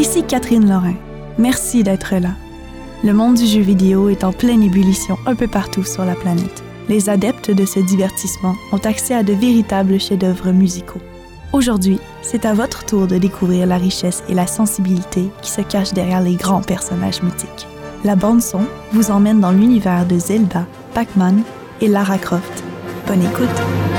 Ici Catherine Lorrain. Merci d'être là. Le monde du jeu vidéo est en pleine ébullition un peu partout sur la planète. Les adeptes de ce divertissement ont accès à de véritables chefs-d'œuvre musicaux. Aujourd'hui, c'est à votre tour de découvrir la richesse et la sensibilité qui se cachent derrière les grands personnages mythiques. La bande-son vous emmène dans l'univers de Zelda, Pac-Man et Lara Croft. Bonne écoute!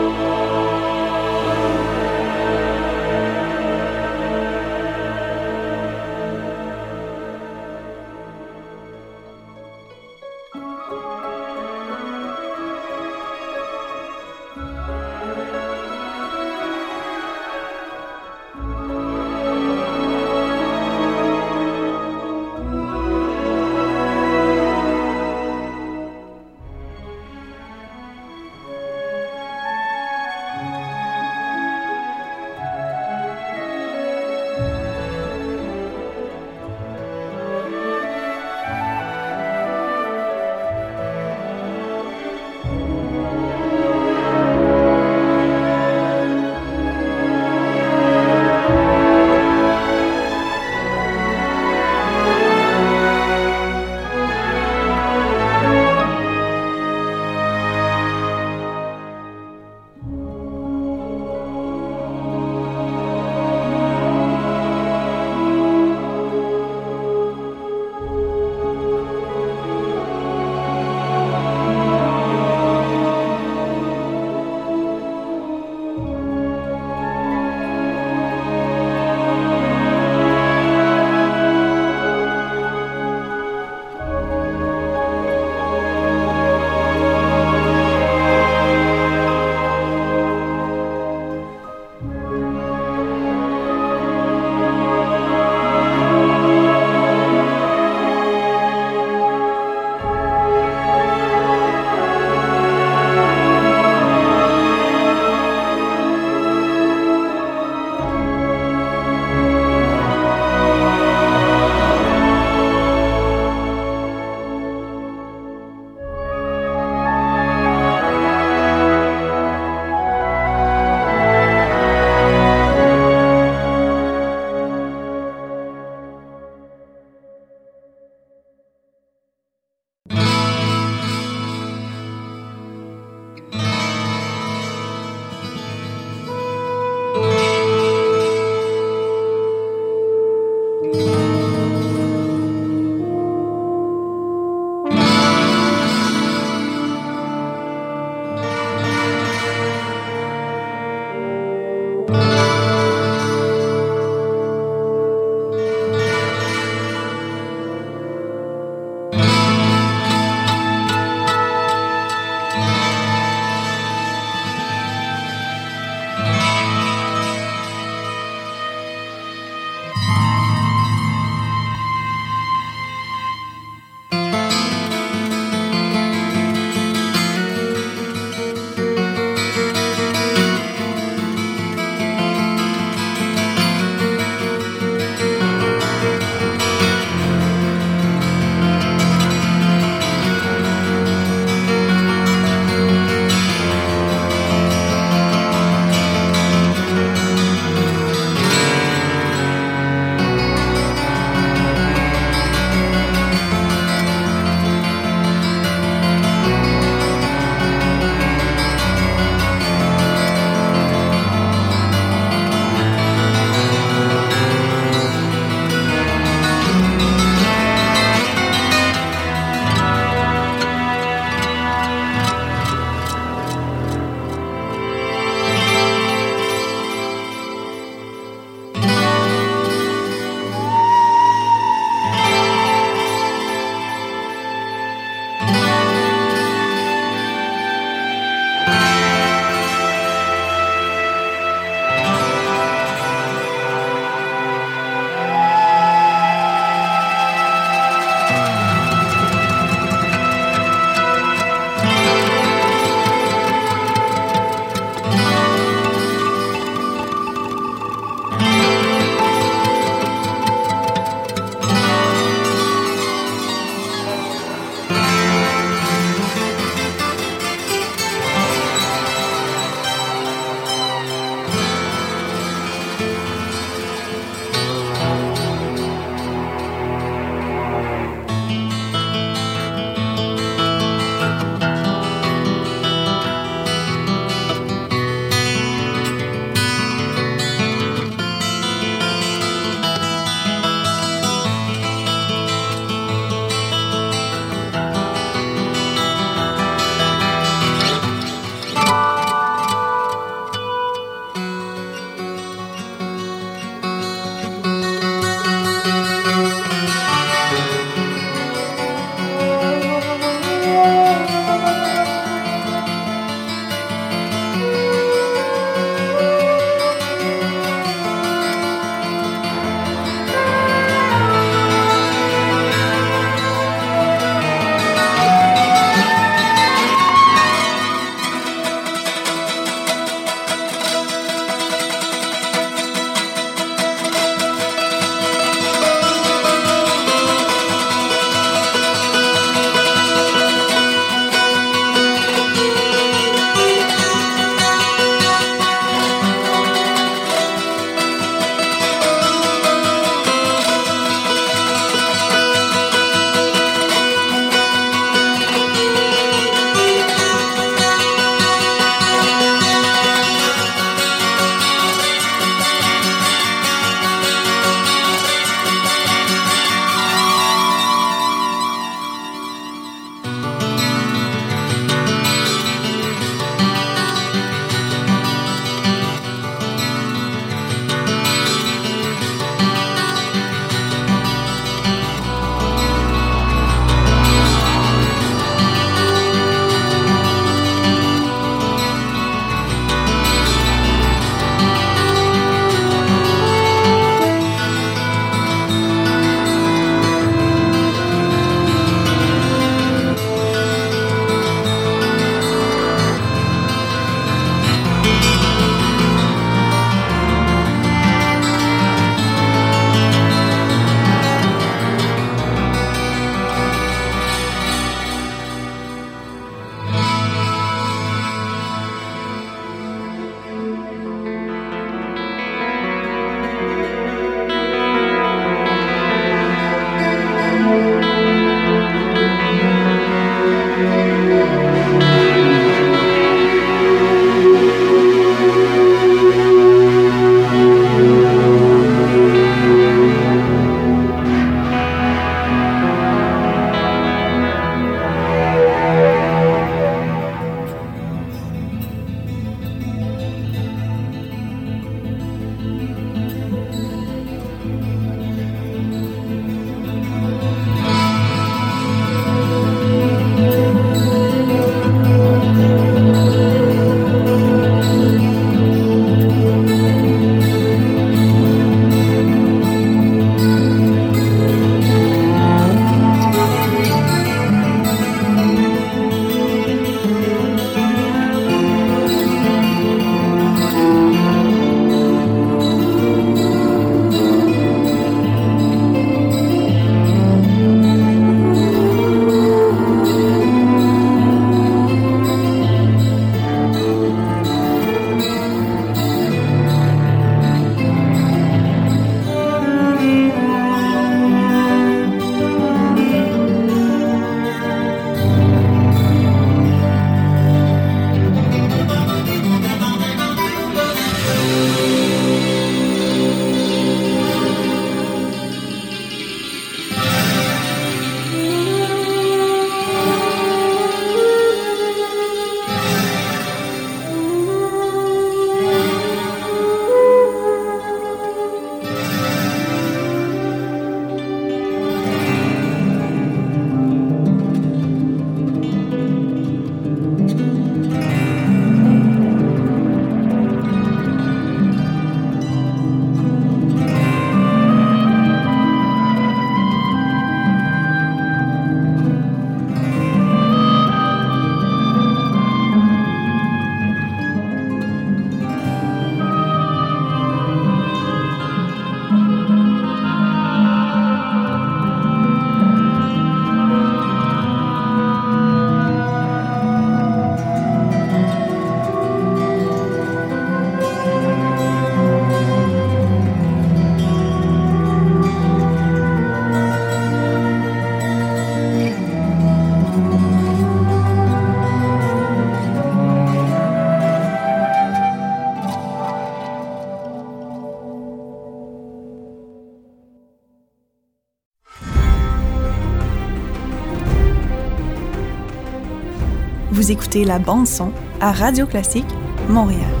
Écoutez la bande son à Radio Classique Montréal.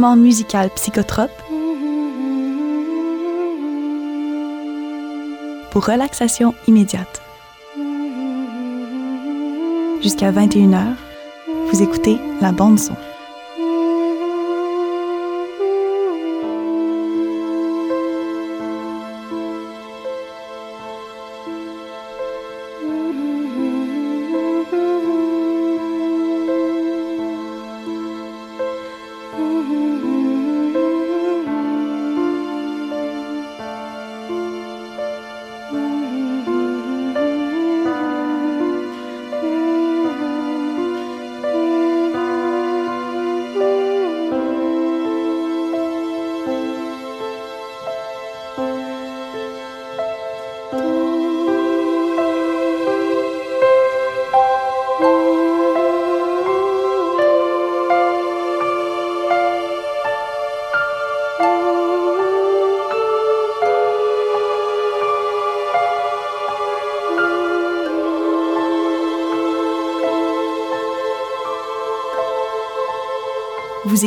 Musical psychotrope pour relaxation immédiate. Jusqu'à 21h, vous écoutez la bande son.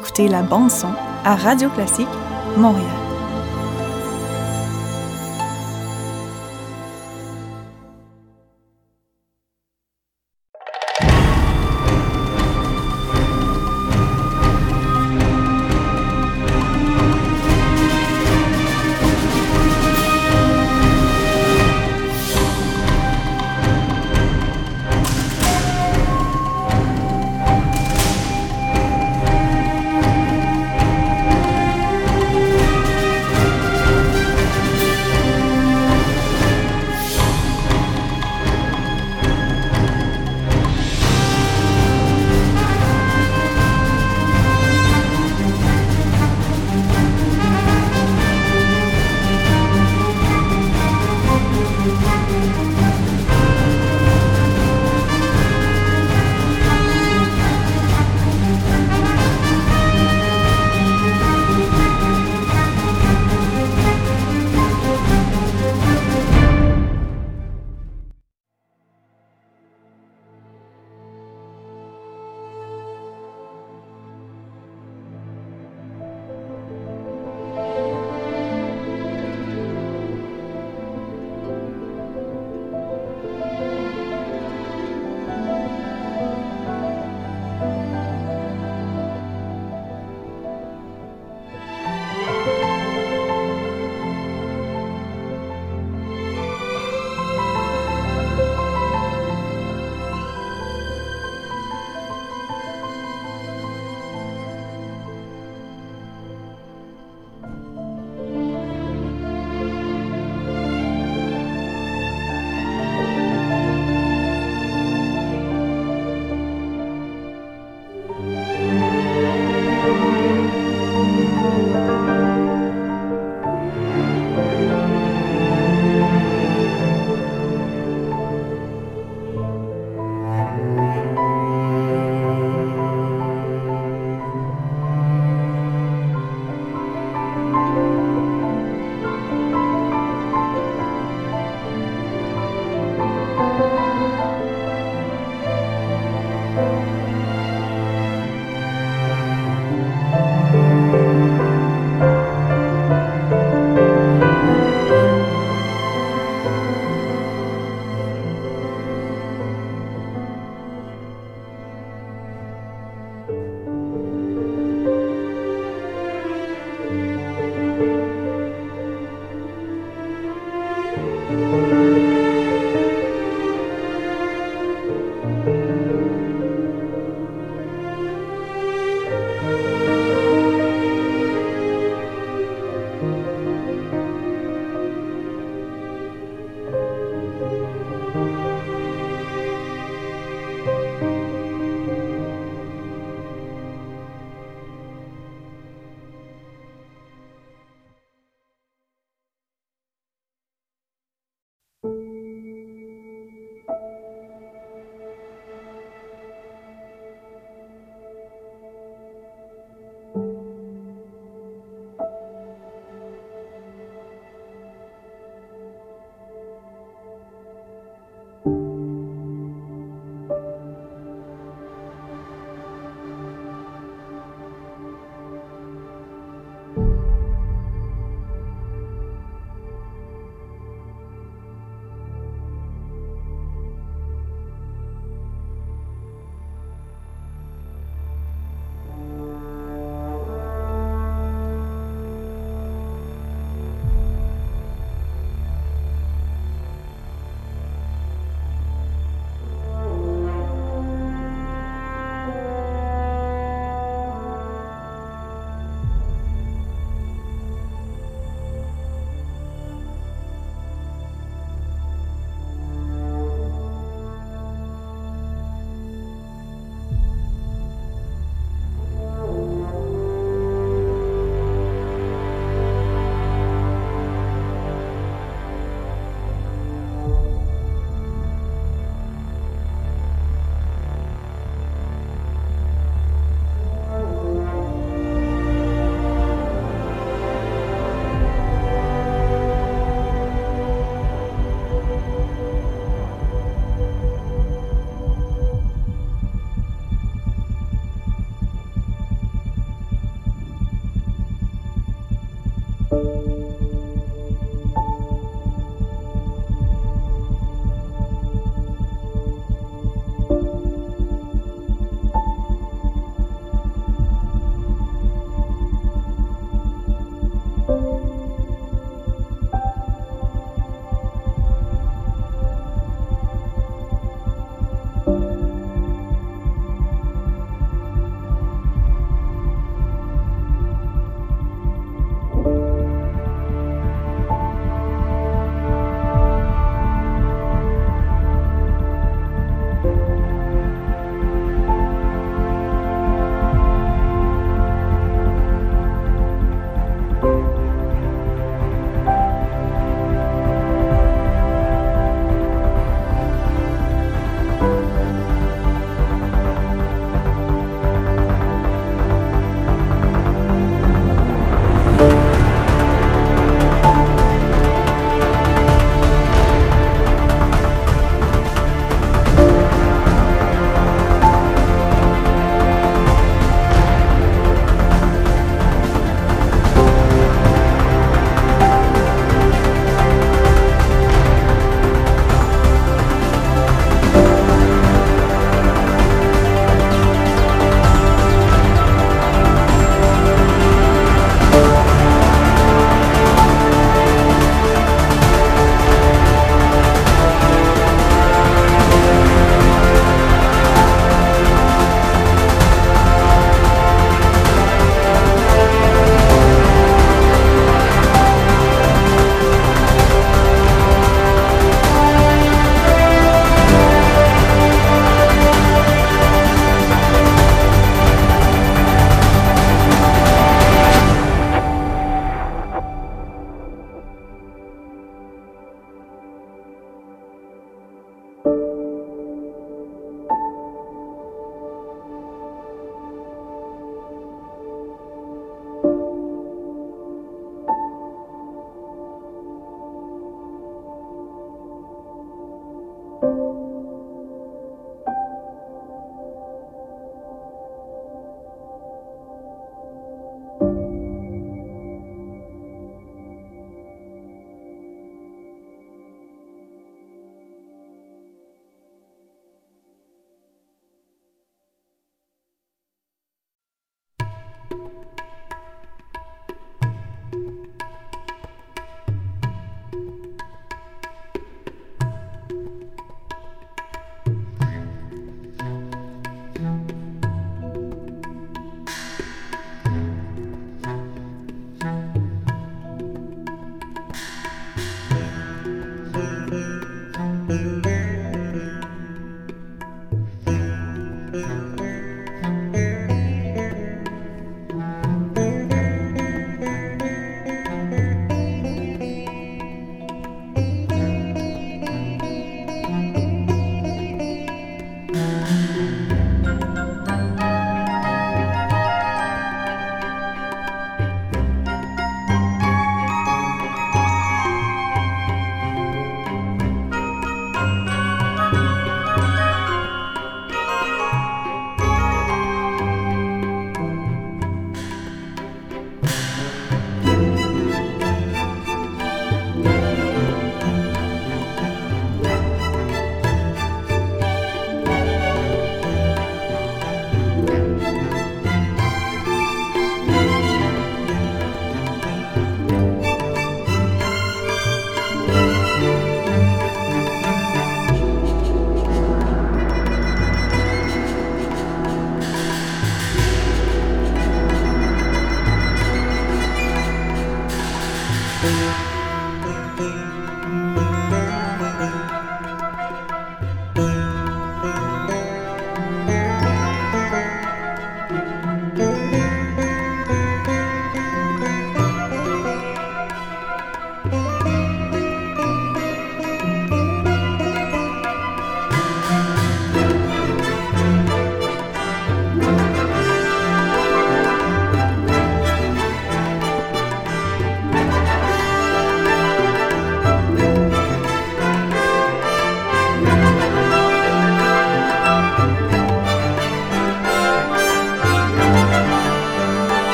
Vous écoutez la bande son à Radio Classique Montréal.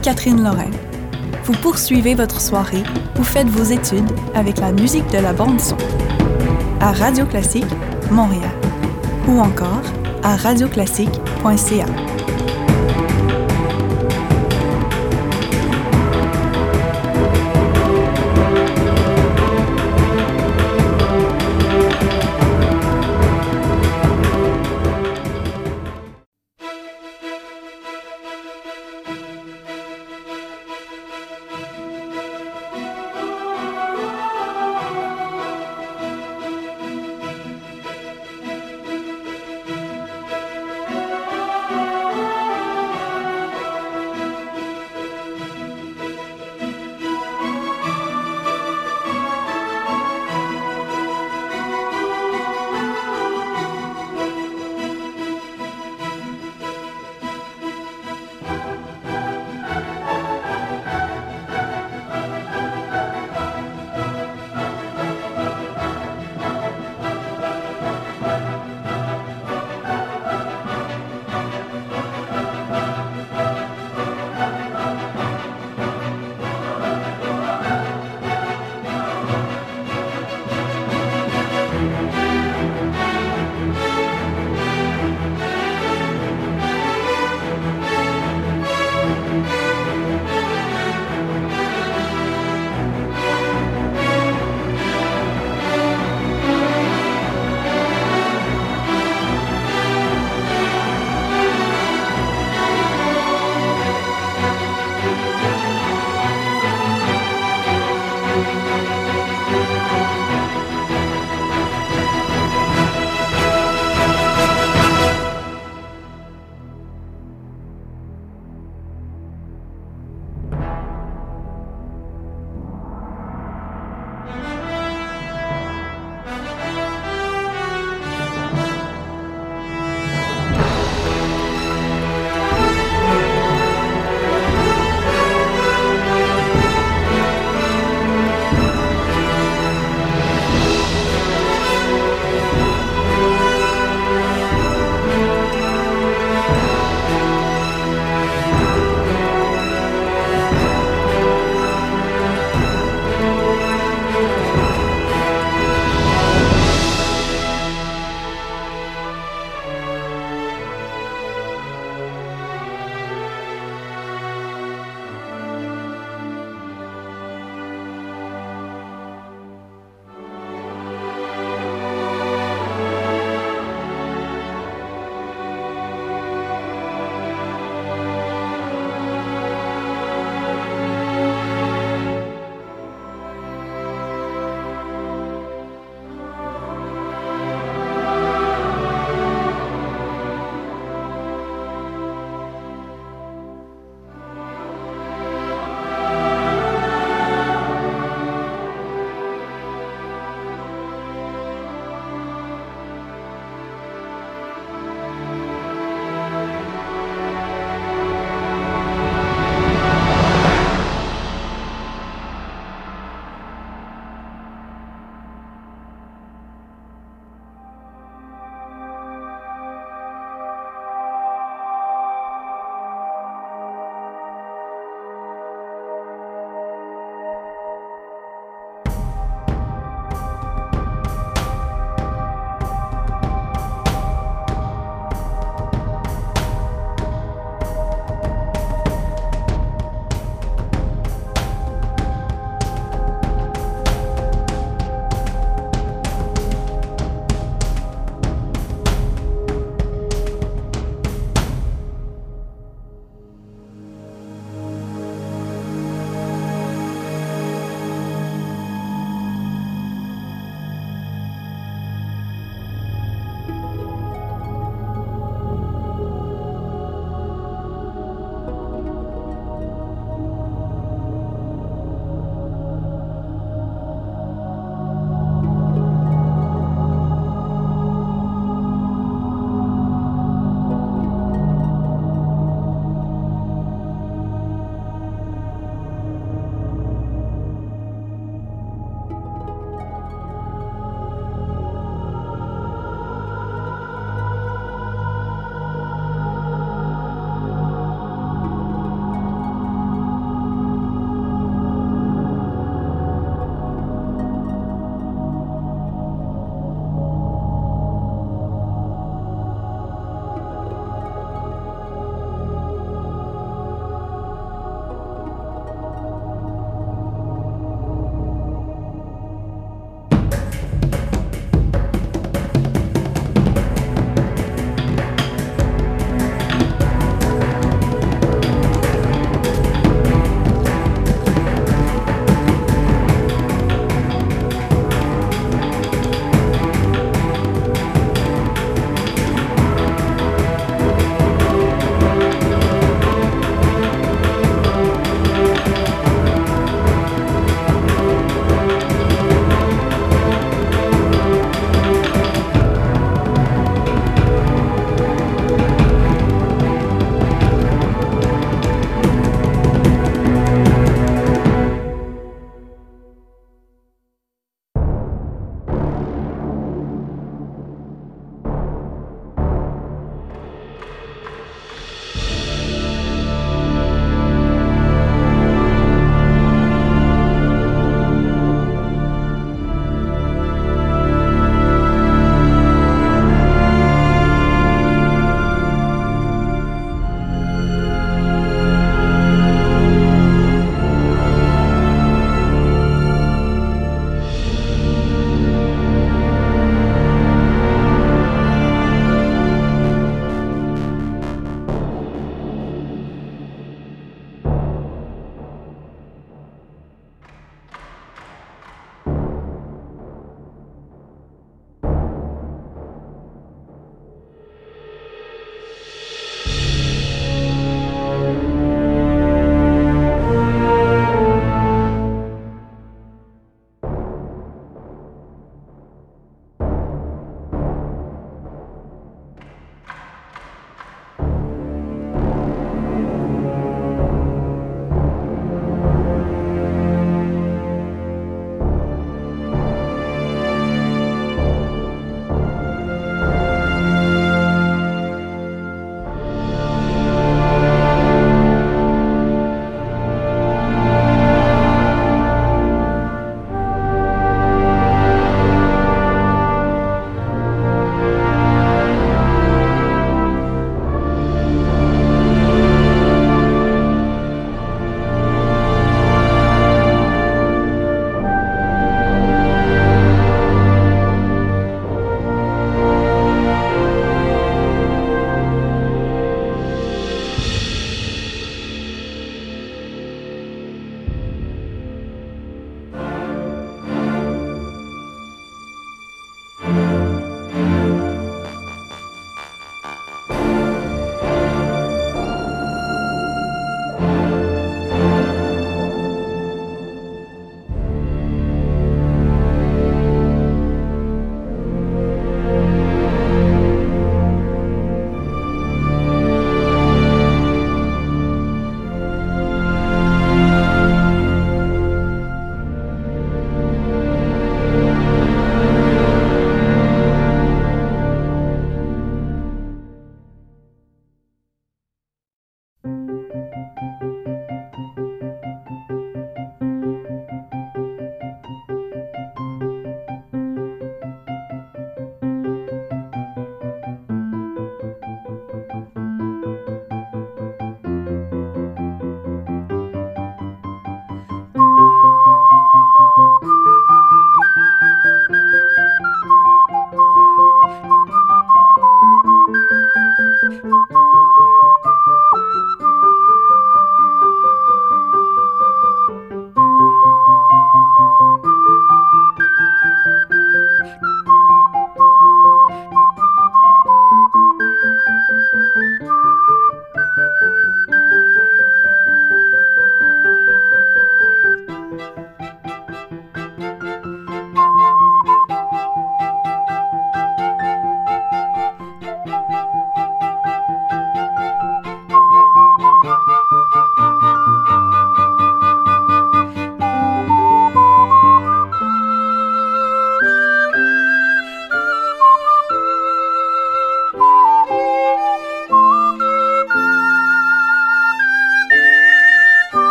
Catherine Lorrain. Vous poursuivez votre soirée ou faites vos études avec la musique de la bande son à Radio Classique Montréal ou encore à radioclassique.ca.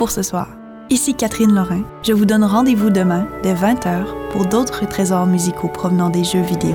pour ce soir. Ici Catherine Lorrain. Je vous donne rendez-vous demain dès 20h pour d'autres trésors musicaux provenant des jeux vidéo.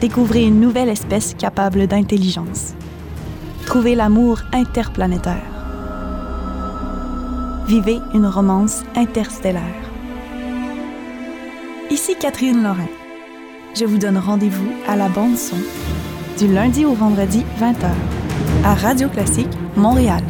Découvrez une nouvelle espèce capable d'intelligence. Trouvez l'amour interplanétaire. Vivez une romance interstellaire. Ici Catherine Lorrain. Je vous donne rendez-vous à la bande son du lundi au vendredi 20h à Radio Classique Montréal.